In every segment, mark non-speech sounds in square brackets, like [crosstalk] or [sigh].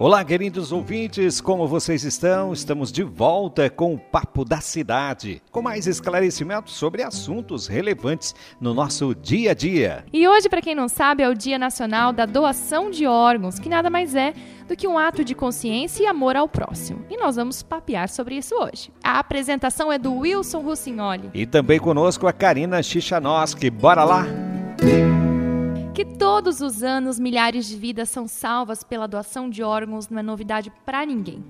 Olá, queridos ouvintes, como vocês estão? Estamos de volta com o Papo da Cidade, com mais esclarecimentos sobre assuntos relevantes no nosso dia a dia. E hoje, para quem não sabe, é o Dia Nacional da Doação de Órgãos, que nada mais é do que um ato de consciência e amor ao próximo. E nós vamos papear sobre isso hoje. A apresentação é do Wilson Russignoli. E também conosco a Karina Chichanoski. Bora lá? Música que todos os anos milhares de vidas são salvas pela doação de órgãos não é novidade para ninguém.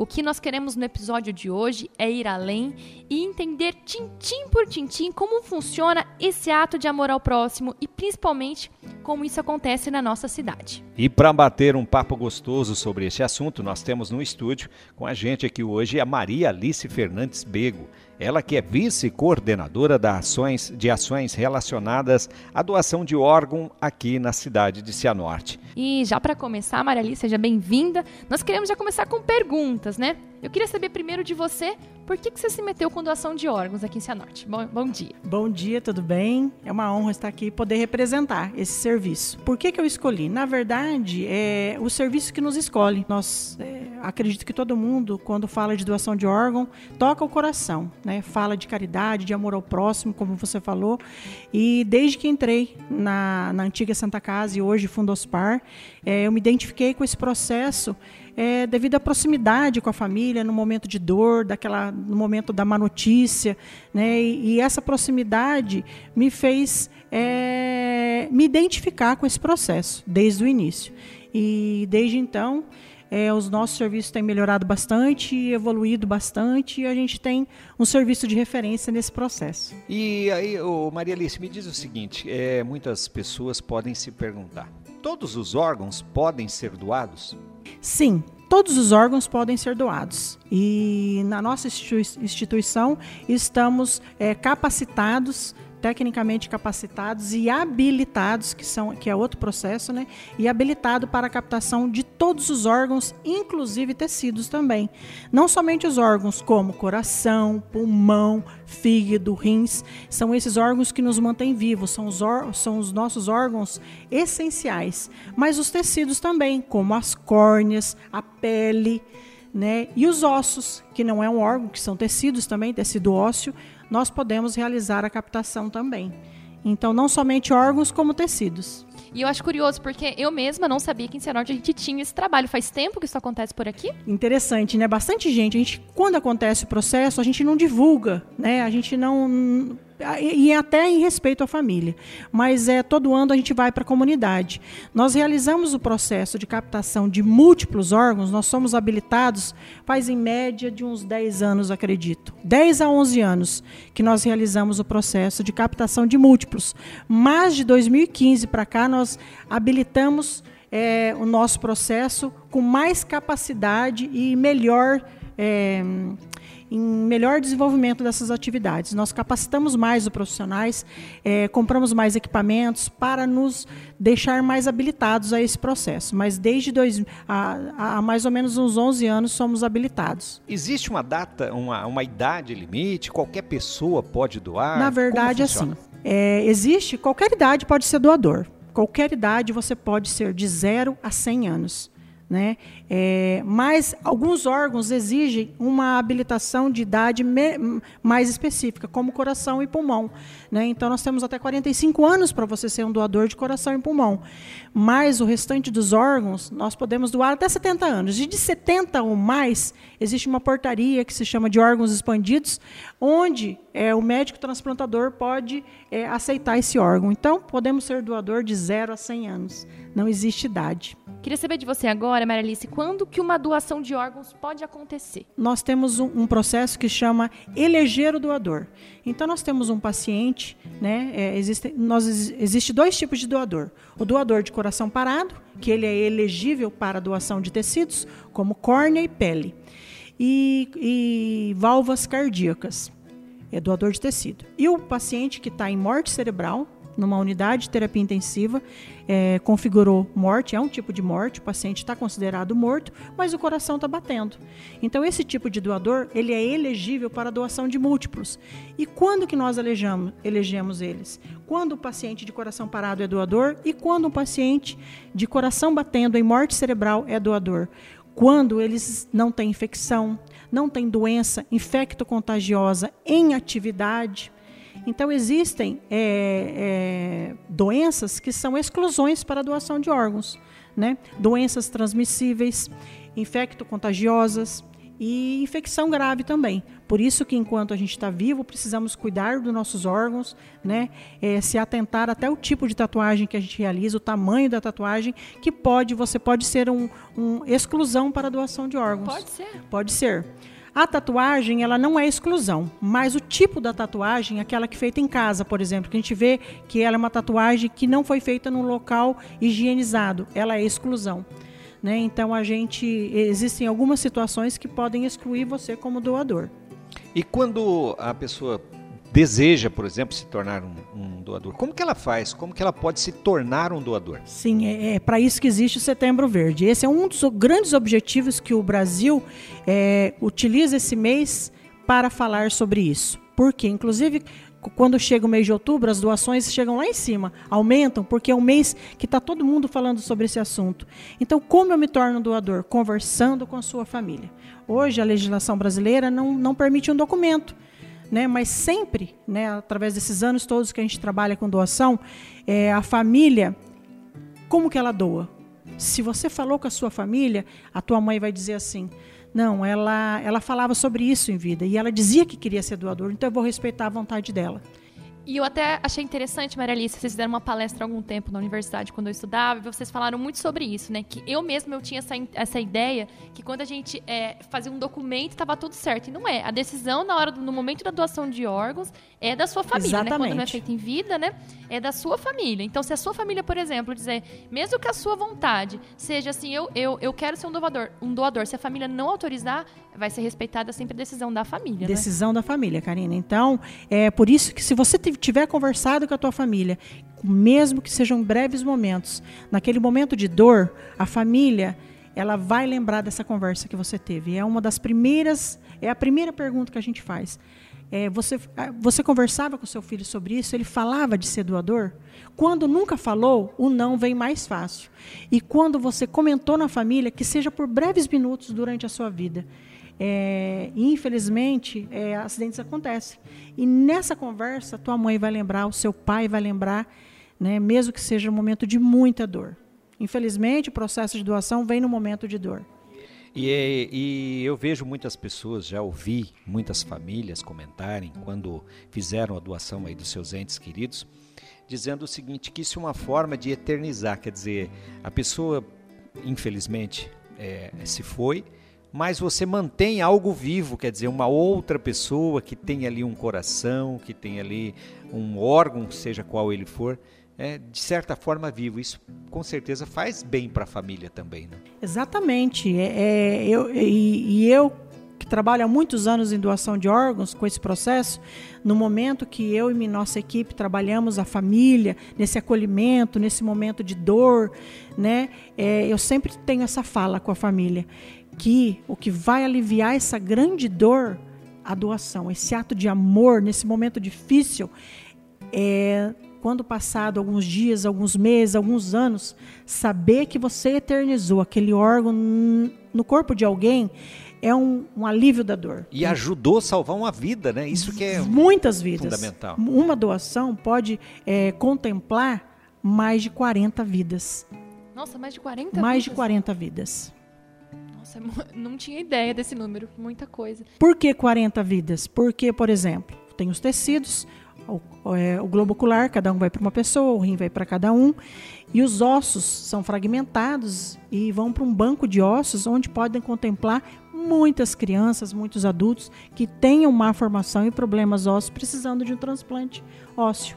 O que nós queremos no episódio de hoje é ir além e entender tintim por tintim como funciona esse ato de amor ao próximo e principalmente como isso acontece na nossa cidade. E para bater um papo gostoso sobre esse assunto, nós temos no estúdio com a gente aqui hoje a Maria Alice Fernandes Bego. Ela que é vice-coordenadora ações, de ações relacionadas à doação de órgão aqui na cidade de Cianorte. E já para começar, Marali, seja bem-vinda. Nós queremos já começar com perguntas, né? Eu queria saber primeiro de você, por que, que você se meteu com doação de órgãos aqui em Cianorte? Bom, bom dia. Bom dia, tudo bem? É uma honra estar aqui e poder representar esse serviço. Por que, que eu escolhi? Na verdade, é o serviço que nos escolhe. Nós é, acredito que todo mundo, quando fala de doação de órgão, toca o coração, né? Fala de caridade, de amor ao próximo, como você falou. E desde que entrei na, na antiga Santa Casa e hoje Fundospar, é, eu me identifiquei com esse processo é, devido à proximidade com a família no momento de dor, daquela, no momento da má notícia, né? E, e essa proximidade me fez é, me identificar com esse processo desde o início. E desde então é, os nossos serviços têm melhorado bastante, evoluído bastante, e a gente tem um serviço de referência nesse processo. E aí, ô Maria Alice, me diz o seguinte: é, muitas pessoas podem se perguntar: todos os órgãos podem ser doados? Sim, todos os órgãos podem ser doados. E na nossa instituição estamos é, capacitados tecnicamente capacitados e habilitados, que são que é outro processo, né? E habilitado para a captação de todos os órgãos, inclusive tecidos também. Não somente os órgãos como coração, pulmão, fígado, rins, são esses órgãos que nos mantêm vivos, são os, são os nossos órgãos essenciais, mas os tecidos também, como as córneas, a pele, né? E os ossos, que não é um órgão, que são tecidos também, tecido ósseo, nós podemos realizar a captação também. Então, não somente órgãos, como tecidos. E eu acho curioso, porque eu mesma não sabia que em Cianorte a gente tinha esse trabalho. Faz tempo que isso acontece por aqui? Interessante, né? Bastante gente. A gente, quando acontece o processo, a gente não divulga, né? A gente não e até em respeito à família. Mas é todo ano a gente vai para a comunidade. Nós realizamos o processo de captação de múltiplos órgãos, nós somos habilitados faz em média de uns 10 anos, acredito. 10 a 11 anos que nós realizamos o processo de captação de múltiplos. Mas de 2015 para cá nós habilitamos é, o nosso processo com mais capacidade e melhor é, em melhor desenvolvimento dessas atividades. Nós capacitamos mais os profissionais, é, compramos mais equipamentos para nos deixar mais habilitados a esse processo. Mas desde dois, há, há mais ou menos uns 11 anos somos habilitados. Existe uma data, uma, uma idade limite? Qualquer pessoa pode doar? Na verdade, assim, é, existe, qualquer idade pode ser doador. Qualquer idade você pode ser de 0 a 100 anos. Né? É, mas alguns órgãos exigem uma habilitação de idade me, mais específica, como coração e pulmão. Né? Então, nós temos até 45 anos para você ser um doador de coração e pulmão. Mas o restante dos órgãos, nós podemos doar até 70 anos. E de 70 ou mais, existe uma portaria que se chama de órgãos expandidos, onde é, o médico transplantador pode é, aceitar esse órgão. Então, podemos ser doador de 0 a 100 anos. Não existe idade. Queria saber de você agora, Maralice, quando que uma doação de órgãos pode acontecer? Nós temos um, um processo que chama eleger o doador. Então nós temos um paciente, né? É, existe, nós, existe dois tipos de doador: o doador de coração parado, que ele é elegível para doação de tecidos, como córnea e pele, e, e válvulas cardíacas, é doador de tecido. E o paciente que está em morte cerebral, numa unidade de terapia intensiva, é, configurou morte, é um tipo de morte, o paciente está considerado morto, mas o coração está batendo. Então, esse tipo de doador, ele é elegível para doação de múltiplos. E quando que nós elegemos, elegemos eles? Quando o paciente de coração parado é doador e quando um paciente de coração batendo em morte cerebral é doador. Quando eles não têm infecção, não têm doença infecto-contagiosa em atividade, então, existem é, é, doenças que são exclusões para a doação de órgãos. Né? Doenças transmissíveis, infecto-contagiosas e infecção grave também. Por isso que enquanto a gente está vivo, precisamos cuidar dos nossos órgãos, né? É, se atentar até o tipo de tatuagem que a gente realiza, o tamanho da tatuagem, que pode, você pode ser um, um exclusão para a doação de órgãos. Pode ser. Pode ser. A tatuagem, ela não é exclusão, mas o tipo da tatuagem, aquela que é feita em casa, por exemplo, que a gente vê que ela é uma tatuagem que não foi feita num local higienizado, ela é exclusão. Né? Então a gente existem algumas situações que podem excluir você como doador. E quando a pessoa deseja, por exemplo, se tornar um, um, doador, como que ela faz? Como que ela pode se tornar um doador? Sim, é, é para isso que existe o Setembro Verde. Esse é um dos grandes objetivos que o Brasil é, utiliza esse mês para falar sobre isso. Porque, inclusive, quando chega o mês de outubro, as doações chegam lá em cima, aumentam, porque é um mês que está todo mundo falando sobre esse assunto. Então, como eu me torno doador? Conversando com a sua família. Hoje, a legislação brasileira não, não permite um documento né? Mas sempre, né, através desses anos todos que a gente trabalha com doação, é, a família, como que ela doa? Se você falou com a sua família, a tua mãe vai dizer assim: não, ela, ela falava sobre isso em vida e ela dizia que queria ser doador, então eu vou respeitar a vontade dela. E eu até achei interessante, Maria Alice, vocês fizeram uma palestra há algum tempo na universidade quando eu estudava, e vocês falaram muito sobre isso, né? Que eu mesma eu tinha essa, essa ideia que quando a gente é, fazia um documento estava tudo certo. E não é. A decisão na hora do, no momento da doação de órgãos é da sua família, Exatamente. né? Quando não é feita em vida, né? É da sua família. Então, se a sua família, por exemplo, dizer, mesmo que a sua vontade seja assim, eu, eu, eu quero ser um doador, um doador, se a família não autorizar, vai ser respeitada sempre a decisão da família. Né? Decisão né? da família, Karina. Então, é por isso que se você tiver conversado com a tua família, mesmo que sejam breves momentos, naquele momento de dor, a família ela vai lembrar dessa conversa que você teve. É uma das primeiras, é a primeira pergunta que a gente faz. É, você, você conversava com seu filho sobre isso? Ele falava de ser doador? Quando nunca falou, o não vem mais fácil. E quando você comentou na família, que seja por breves minutos durante a sua vida. É, infelizmente, é, acidentes acontecem. E nessa conversa, tua mãe vai lembrar, o seu pai vai lembrar, né, mesmo que seja um momento de muita dor. Infelizmente, o processo de doação vem no momento de dor. E, é, e, eu vejo muitas pessoas, já ouvi muitas famílias comentarem quando fizeram a doação aí dos seus entes queridos, dizendo o seguinte, que isso é uma forma de eternizar, quer dizer, a pessoa, infelizmente, é, se foi, mas você mantém algo vivo, quer dizer, uma outra pessoa que tem ali um coração, que tem ali um órgão, seja qual ele for, é, de certa forma vivo. Isso com certeza faz bem para a família também. Né? Exatamente. É, é eu, e, e eu que trabalho há muitos anos em doação de órgãos com esse processo, no momento que eu e nossa equipe trabalhamos a família, nesse acolhimento, nesse momento de dor, né, é, eu sempre tenho essa fala com a família que o que vai aliviar essa grande dor, a doação, esse ato de amor nesse momento difícil, é quando passado alguns dias, alguns meses, alguns anos, saber que você eternizou aquele órgão no corpo de alguém é um, um, alívio da dor. E ajudou a salvar uma vida, né? Isso que é [laughs] muitas vidas. Fundamental. Uma doação pode é, contemplar mais de 40 vidas. Nossa, mais de 40 Mais vidas? de 40 vidas. Nossa, [laughs] não tinha ideia desse número, muita coisa. Por que 40 vidas? Porque, por exemplo, tem os tecidos, o, é, o globo ocular, cada um vai para uma pessoa, o rim vai para cada um, e os ossos são fragmentados e vão para um banco de ossos onde podem contemplar muitas crianças, muitos adultos que tenham má formação e problemas ósseos precisando de um transplante ósseo.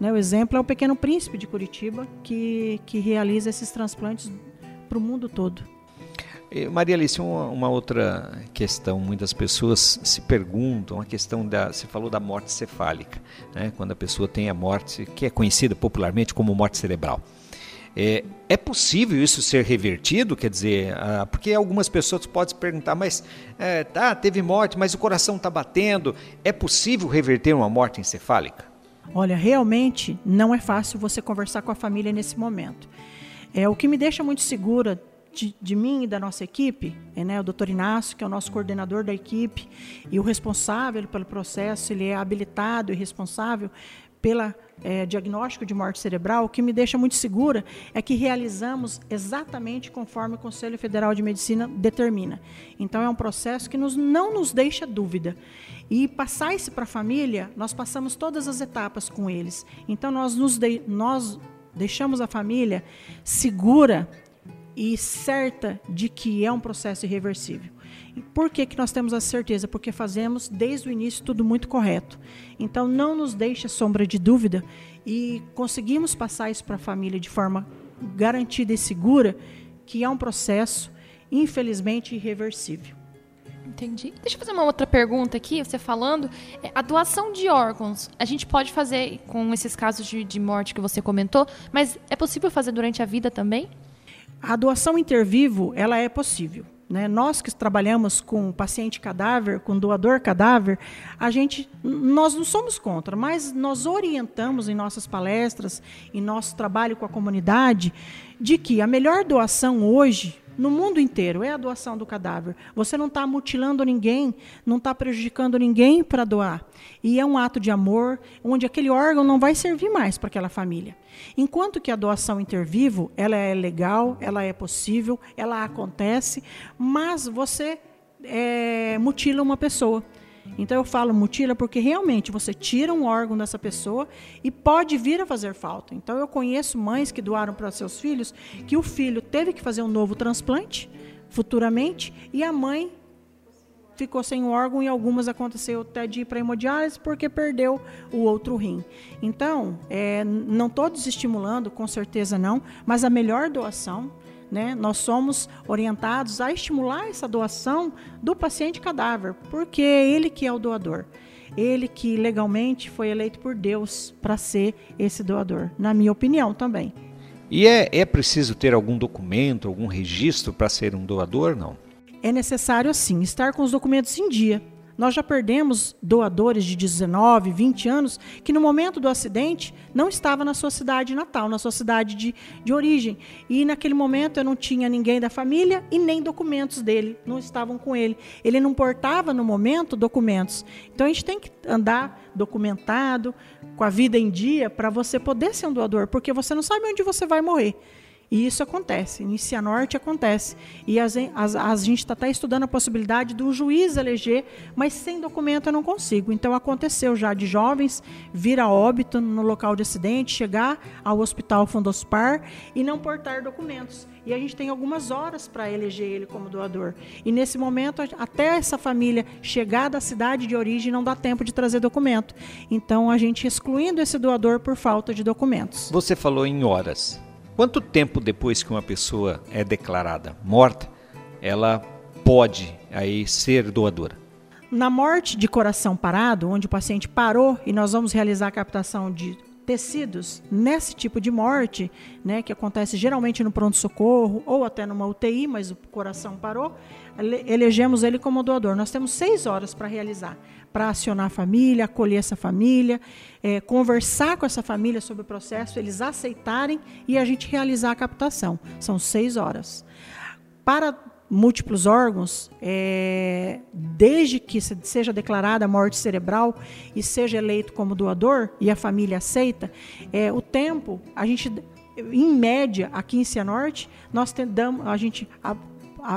Né, o exemplo é o Pequeno Príncipe de Curitiba, que, que realiza esses transplantes para o mundo todo. Maria Alice, uma, uma, outra questão, muitas pessoas se perguntam, a questão da, você falou da morte cefálica, né? quando a pessoa tem a morte, que é conhecida popularmente como morte cerebral. É, é possível isso ser revertido? Quer dizer, ah, porque algumas pessoas podem se perguntar, mas é, tá, teve morte, mas o coração está batendo. É possível reverter uma morte encefálica? Olha, realmente não é fácil você conversar com a família nesse momento. É o que me deixa muito segura de, de, mim e da nossa equipe, é, né, o doutor Inácio, que é o nosso coordenador da equipe e o responsável pelo processo, ele é habilitado e responsável pela é, diagnóstico de morte cerebral, o que me deixa muito segura é que realizamos exatamente conforme o Conselho Federal de Medicina determina. Então é um processo que nos, não nos deixa dúvida. E passar isso para a família, nós passamos todas as etapas com eles. Então nós, nos de, nós deixamos a família segura e certa de que é um processo irreversível. E por que, que nós temos a certeza? Porque fazemos desde o início tudo muito correto. Então não nos deixa sombra de dúvida e conseguimos passar isso para a família de forma garantida e segura que é um processo, infelizmente, irreversível. Entendi. Deixa eu fazer uma outra pergunta aqui, você falando. É, a doação de órgãos, a gente pode fazer com esses casos de, de morte que você comentou, mas é possível fazer durante a vida também? A doação intervivo, ela é possível. Né? Nós que trabalhamos com paciente cadáver, com doador cadáver, a gente, nós não somos contra, mas nós orientamos em nossas palestras, em nosso trabalho com a comunidade, de que a melhor doação hoje no mundo inteiro, é a doação do cadáver. Você não está mutilando ninguém, não está prejudicando ninguém para doar. E é um ato de amor, onde aquele órgão não vai servir mais para aquela família. Enquanto que a doação intervivo, ela é legal, ela é possível, ela acontece, mas você é, mutila uma pessoa. Então eu falo mutila porque realmente você tira um órgão dessa pessoa e pode vir a fazer falta. Então eu conheço mães que doaram para seus filhos que o filho teve que fazer um novo transplante futuramente e a mãe ficou sem o órgão e algumas aconteceu até de ir para hemodiálise porque perdeu o outro rim. Então, é, não estou desestimulando, com certeza não, mas a melhor doação né? Nós somos orientados a estimular essa doação do paciente cadáver, porque é ele que é o doador. Ele que legalmente foi eleito por Deus para ser esse doador, na minha opinião também. E é, é preciso ter algum documento, algum registro para ser um doador, não? É necessário, sim, estar com os documentos em dia. Nós já perdemos doadores de 19, 20 anos que no momento do acidente não estava na sua cidade natal, na sua cidade de, de origem. E naquele momento eu não tinha ninguém da família e nem documentos dele, não estavam com ele. Ele não portava no momento documentos. Então a gente tem que andar documentado, com a vida em dia, para você poder ser um doador, porque você não sabe onde você vai morrer. E isso acontece, em Cianorte acontece. E as, as, a gente está até estudando a possibilidade do juiz eleger, mas sem documento eu não consigo. Então aconteceu já de jovens vir a óbito no local de acidente, chegar ao hospital Fundospar e não portar documentos. E a gente tem algumas horas para eleger ele como doador. E nesse momento, até essa família chegar da cidade de origem, não dá tempo de trazer documento. Então a gente excluindo esse doador por falta de documentos. Você falou em horas. Quanto tempo depois que uma pessoa é declarada morta, ela pode aí ser doadora? Na morte de coração parado, onde o paciente parou e nós vamos realizar a captação de tecidos nesse tipo de morte, né, que acontece geralmente no pronto-socorro ou até numa UTI, mas o coração parou, elegemos ele como doador. Nós temos seis horas para realizar para acionar a família, acolher essa família, é, conversar com essa família sobre o processo, eles aceitarem e a gente realizar a captação. São seis horas. Para múltiplos órgãos, é, desde que seja declarada a morte cerebral e seja eleito como doador e a família aceita, é, o tempo, a gente, em média, aqui em Cianorte, nós tentamos, a gente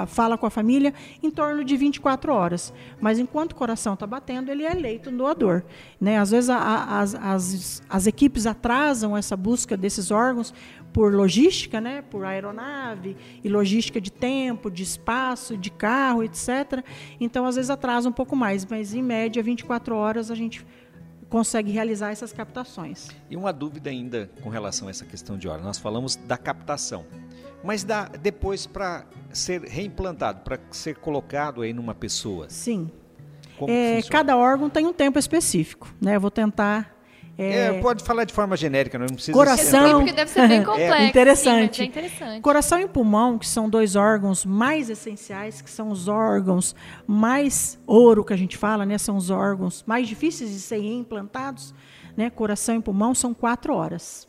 fala com a família em torno de 24 horas. Mas enquanto o coração está batendo, ele é eleito um doador. Né? Às vezes a, a, as, as, as equipes atrasam essa busca desses órgãos por logística, né, por aeronave e logística de tempo, de espaço, de carro, etc. Então, às vezes atrasa um pouco mais, mas em média 24 horas a gente consegue realizar essas captações. E uma dúvida ainda com relação a essa questão de órgãos. Nós falamos da captação, mas dá depois para ser reimplantado, para ser colocado aí numa pessoa. Sim. É, cada órgão tem um tempo específico, né? Eu vou tentar é, é, pode falar de forma genérica, não precisa coração, ser. Porque deve ser bem [laughs] complexo. É, interessante. Sim, é interessante. Coração e pulmão, que são dois órgãos mais essenciais, que são os órgãos mais ouro que a gente fala, né? São os órgãos mais difíceis de serem implantados. Né? Coração e pulmão são quatro horas.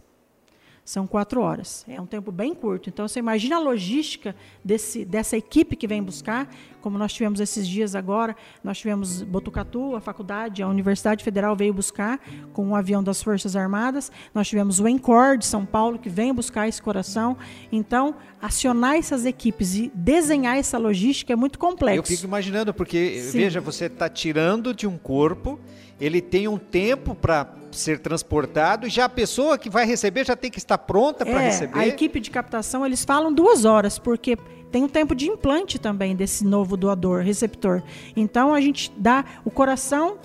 São quatro horas. É um tempo bem curto. Então, você imagina a logística desse, dessa equipe que vem buscar, como nós tivemos esses dias agora. Nós tivemos Botucatu, a faculdade, a Universidade Federal veio buscar com um avião das Forças Armadas. Nós tivemos o ENCOR de São Paulo, que vem buscar esse coração. Então, acionar essas equipes e desenhar essa logística é muito complexo. Eu fico imaginando, porque, Sim. veja, você está tirando de um corpo ele tem um tempo para ser transportado e já a pessoa que vai receber já tem que estar pronta para é, receber. A equipe de captação eles falam duas horas porque tem um tempo de implante também desse novo doador, receptor. Então a gente dá o coração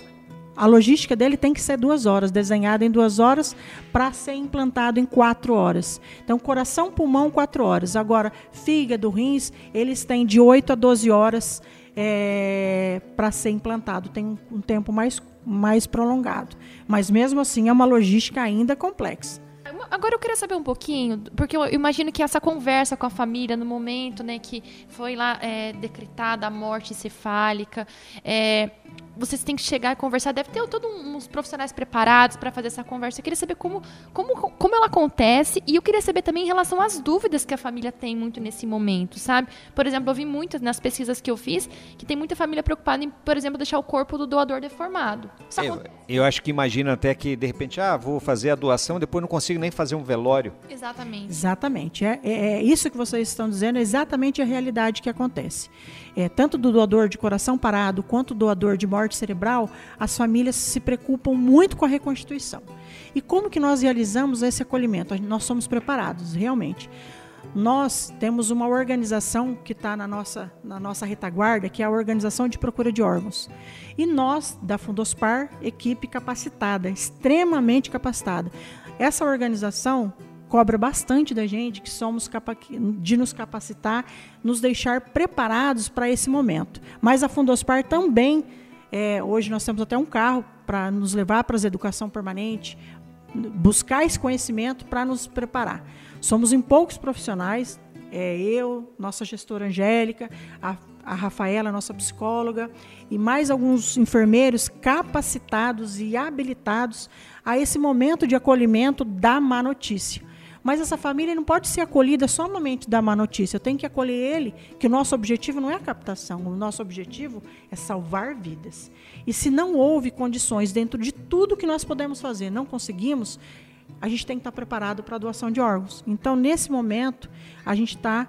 a logística dele tem que ser duas horas, desenhada em duas horas, para ser implantado em quatro horas. Então, coração, pulmão, quatro horas. Agora, fígado, rins, eles têm de 8 a 12 horas é, para ser implantado. Tem um, tempo mais, mais prolongado. Mas mesmo assim é uma logística ainda complexa. Agora eu queria saber um pouquinho, porque eu imagino que essa conversa com a família no momento, né, que foi lá é, decretada a morte cefálica, é, vocês têm que chegar e conversar. Deve ter todos uns profissionais preparados para fazer essa conversa. Eu queria saber como, como, como ela acontece e eu queria saber também em relação às dúvidas que a família tem muito nesse momento, sabe? Por exemplo, eu vi muitas nas pesquisas que eu fiz que tem muita família preocupada em, por exemplo, deixar o corpo do doador deformado. Eu, eu, acho que imagina até que, de repente, ah, vou fazer a doação, depois não consigo nem fazer um velório. Exatamente. Exatamente. É, é, é isso que vocês estão dizendo, é exatamente a realidade que acontece. É, tanto do doador de coração parado quanto do doador de morte morte cerebral, as famílias se preocupam muito com a reconstituição. E como que nós realizamos esse acolhimento? Nós somos preparados, realmente. Nós temos uma organização que está na nossa, na nossa retaguarda, que é a Organização de Procura de Órgãos. E nós, da Fundospar, equipe capacitada, extremamente capacitada. Essa organização cobra bastante da gente, que somos de nos capacitar, nos deixar preparados para esse momento. Mas a Fundospar também é, hoje nós temos até um carro para nos levar para a educação permanente, buscar esse conhecimento para nos preparar. Somos em poucos profissionais, é, eu, nossa gestora Angélica, a, a Rafaela, nossa psicóloga, e mais alguns enfermeiros capacitados e habilitados a esse momento de acolhimento da má notícia. Mas essa família não pode ser acolhida somente da má notícia. Eu tenho que acolher ele, que o nosso objetivo não é a captação, o nosso objetivo é salvar vidas. E se não houve condições dentro de tudo que nós podemos fazer, não conseguimos, a gente tem que estar preparado para a doação de órgãos. Então, nesse momento, a gente está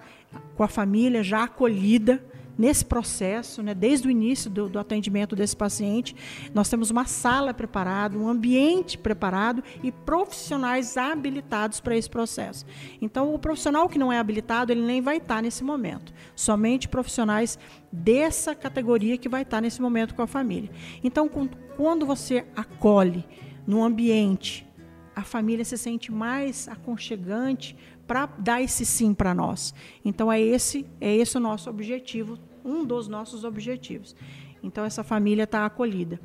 com a família já acolhida, nesse processo, né, desde o início do, do, atendimento desse paciente, nós temos uma sala preparada, um ambiente preparado e profissionais habilitados para esse processo. Então, o profissional que não é habilitado, ele nem vai estar nesse momento. Somente profissionais dessa categoria que vai estar nesse momento com a família. Então, quando você acolhe no ambiente, a família se sente mais aconchegante, para dar esse sim para nós. Então é esse é esse o nosso objetivo, um dos nossos objetivos. Então essa família está acolhida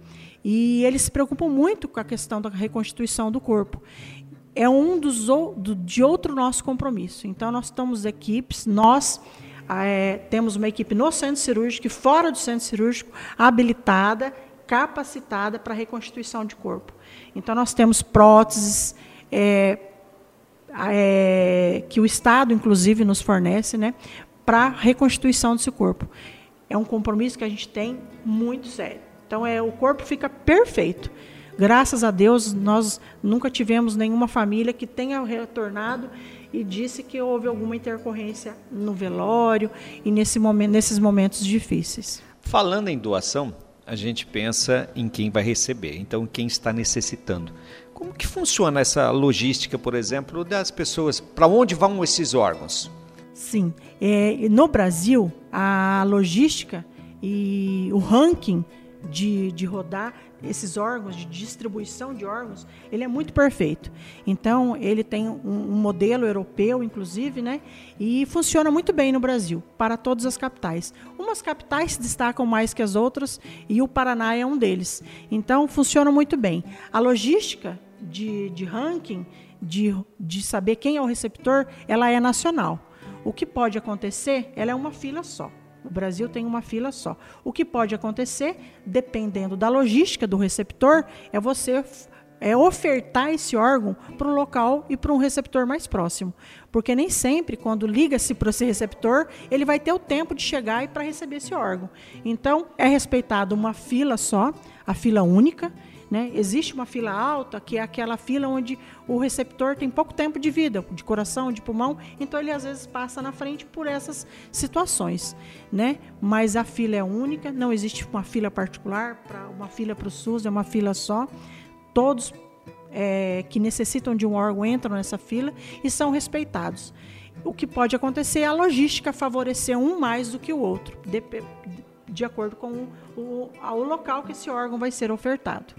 e eles se preocupam muito com a questão da reconstituição do corpo. É um dos do, de outro nosso compromisso. Então nós estamos equipes, nós é, temos uma equipe no centro cirúrgico e fora do centro cirúrgico habilitada, capacitada para reconstituição de corpo. Então nós temos próteses, é, é, que o Estado, inclusive, nos fornece, né, para a reconstituição desse corpo. É um compromisso que a gente tem muito sério. Então, é, o corpo fica perfeito. Graças a Deus, nós nunca tivemos nenhuma família que tenha retornado e disse que houve alguma intercorrência no velório e nesse momento, nesses momentos difíceis. Falando em doação, a gente pensa em quem vai receber, então quem está necessitando. Como que funciona essa logística, por exemplo, das pessoas? Para onde vão esses órgãos? Sim, é, no Brasil a logística e o ranking de, de rodar esses órgãos, de distribuição de órgãos, ele é muito perfeito. Então, ele tem um, um, modelo europeu, inclusive, né? E funciona muito bem no Brasil, para todas as capitais. Umas capitais se destacam mais que as outras, e o Paraná é um deles. Então, funciona muito bem. A logística de, de ranking, de, de saber quem é o receptor, ela é nacional. O que pode acontecer, ela é uma fila só. O Brasil tem uma fila só. O que pode acontecer, dependendo da logística do receptor, é você é ofertar esse órgão para um local e para um receptor mais próximo. Porque nem sempre, quando liga-se para esse receptor, ele vai ter o tempo de chegar e para receber esse órgão. Então, é respeitado uma fila só, a fila única, né? Existe uma fila alta, que é aquela fila onde o receptor tem pouco tempo de vida, de coração, de pulmão, então ele às vezes passa na frente por essas situações. Né? Mas a fila é única, não existe uma fila particular, para uma fila para o SUS, é uma fila só. Todos é, que necessitam de um órgão entram nessa fila e são respeitados. O que pode acontecer é a logística favorecer um mais do que o outro, de, de acordo com o, o, o local que esse órgão vai ser ofertado.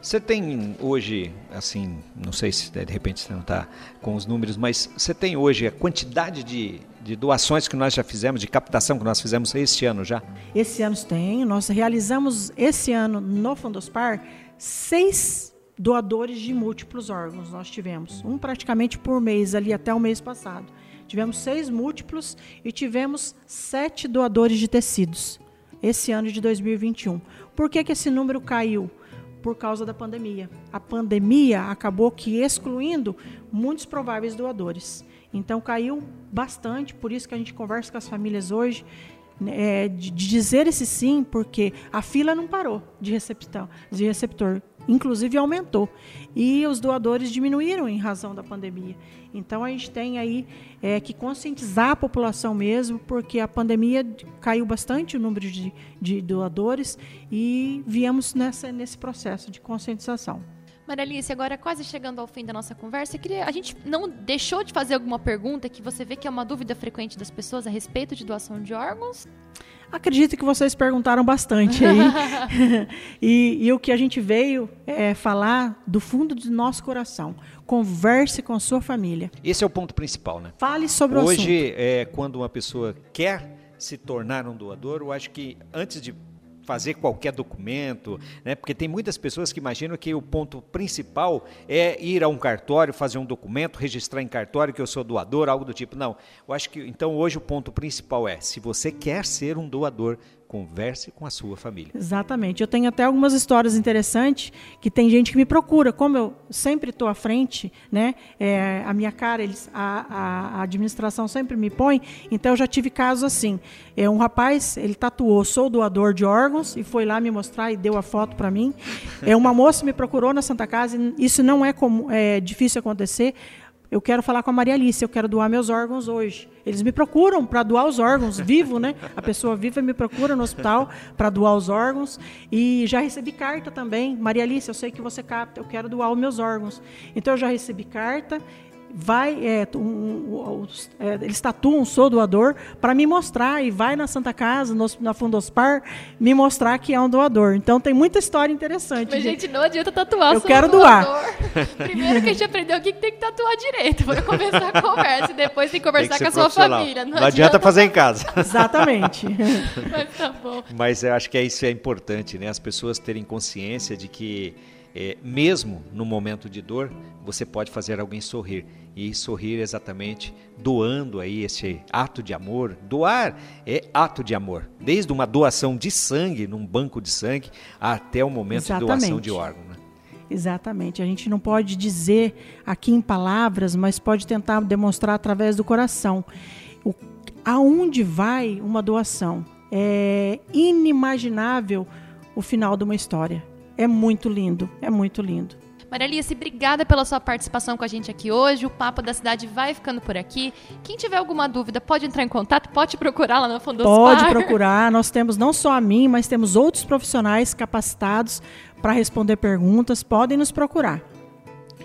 Você tem hoje, assim, não sei se de repente você não está com os números, mas você tem hoje a quantidade de, de doações que nós já fizemos, de captação que nós fizemos este ano já? Esse ano tem. Nós realizamos esse ano no Fundospar seis doadores de múltiplos órgãos. Nós tivemos um praticamente por mês ali até o mês passado. Tivemos seis múltiplos e tivemos sete doadores de tecidos esse ano de 2021. Por que, que esse número caiu? Por causa da pandemia. A pandemia acabou que excluindo muitos prováveis doadores. Então caiu bastante, por isso que a gente conversa com as famílias hoje, né, é, de, dizer esse sim, porque a fila não parou de, receptor, de receptor, inclusive aumentou. E os doadores diminuíram em razão da pandemia. Então a gente tem aí é, que conscientizar a população mesmo, porque a pandemia caiu bastante o número de, de doadores e viemos nessa, nesse processo de conscientização. Maria Alice, agora quase chegando ao fim da nossa conversa, queria, a gente não deixou de fazer alguma pergunta que você vê que é uma dúvida frequente das pessoas a respeito de doação de órgãos? Acredito que vocês perguntaram bastante aí. [laughs] [laughs] e, e, o que a gente veio é falar do fundo do nosso coração. Converse com a sua família. Esse é o ponto principal, né? Fale sobre Hoje, o assunto. Hoje, é, quando uma pessoa quer se tornar um doador, eu acho que antes de fazer qualquer documento, né? Porque tem muitas pessoas que imaginam que o ponto principal é ir a um cartório, fazer um documento, registrar em cartório que eu sou doador, algo do tipo. Não, eu acho que então hoje o ponto principal é, se você quer ser um doador, converse com a sua família. Exatamente. Eu tenho até algumas histórias interessantes que tem gente que me procura. Como eu sempre estou à frente, né? É, a minha cara, eles, a, a, administração sempre me põe. Então eu já tive casos assim. É, um rapaz, ele tatuou, sou doador de órgãos e foi lá me mostrar e deu a foto para mim. É, uma moça me procurou na Santa Casa. Isso não é, como, é difícil acontecer eu quero falar com a Maria Alice, eu quero doar meus órgãos hoje. Eles me procuram para doar os órgãos, vivo, né? A pessoa viva me procura no hospital para doar os órgãos. E já recebi carta também. Maria Alice, eu sei que você capta, eu quero doar os meus órgãos. Então eu já recebi carta vai, é, um, um, é, eles tatuam, sou doador, para me mostrar, e vai na Santa Casa, no, na Fundospar, me mostrar que é um doador. Então tem muita história interessante. Mas, gente, não adianta tatuar, Eu quero doar. [laughs] Primeiro que a gente aprendeu aqui que tem que tatuar direito, para começar a conversa, e depois tem que conversar tem que com a sua família. Não, não adianta, adianta fazer em casa. [laughs] Exatamente. Mas tá bom. Mas eu acho que isso é importante, né? As pessoas terem consciência de que é, mesmo no momento de dor, você pode fazer alguém sorrir. E sorrir exatamente doando aí esse ato de amor. Doar é ato de amor. Desde uma doação de sangue, num banco de sangue, até o momento exatamente. de doação de órgão. Né? Exatamente. A gente não pode dizer aqui em palavras, mas pode tentar demonstrar através do coração. O, aonde vai uma doação? É inimaginável o final de uma história. É muito lindo, é muito lindo. Maria Alice, obrigada pela sua participação com a gente aqui hoje. O Papo da Cidade vai ficando por aqui. Quem tiver alguma dúvida, pode entrar em contato, pode procurar lá no Fundo Pode procurar. Nós temos não só a mim, mas temos outros profissionais capacitados para responder perguntas. Podem nos procurar.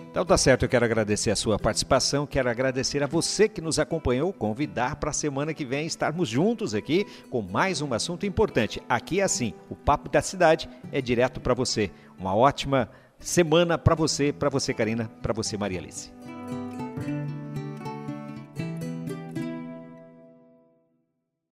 Então tá certo, eu quero agradecer a sua participação, quero agradecer a você que nos acompanhou, convidar para a semana que vem estarmos juntos aqui com mais um assunto importante. Aqui é assim, o Papo da Cidade é direto para você. Uma ótima semana para você, para você Karina, para você Maria Alice.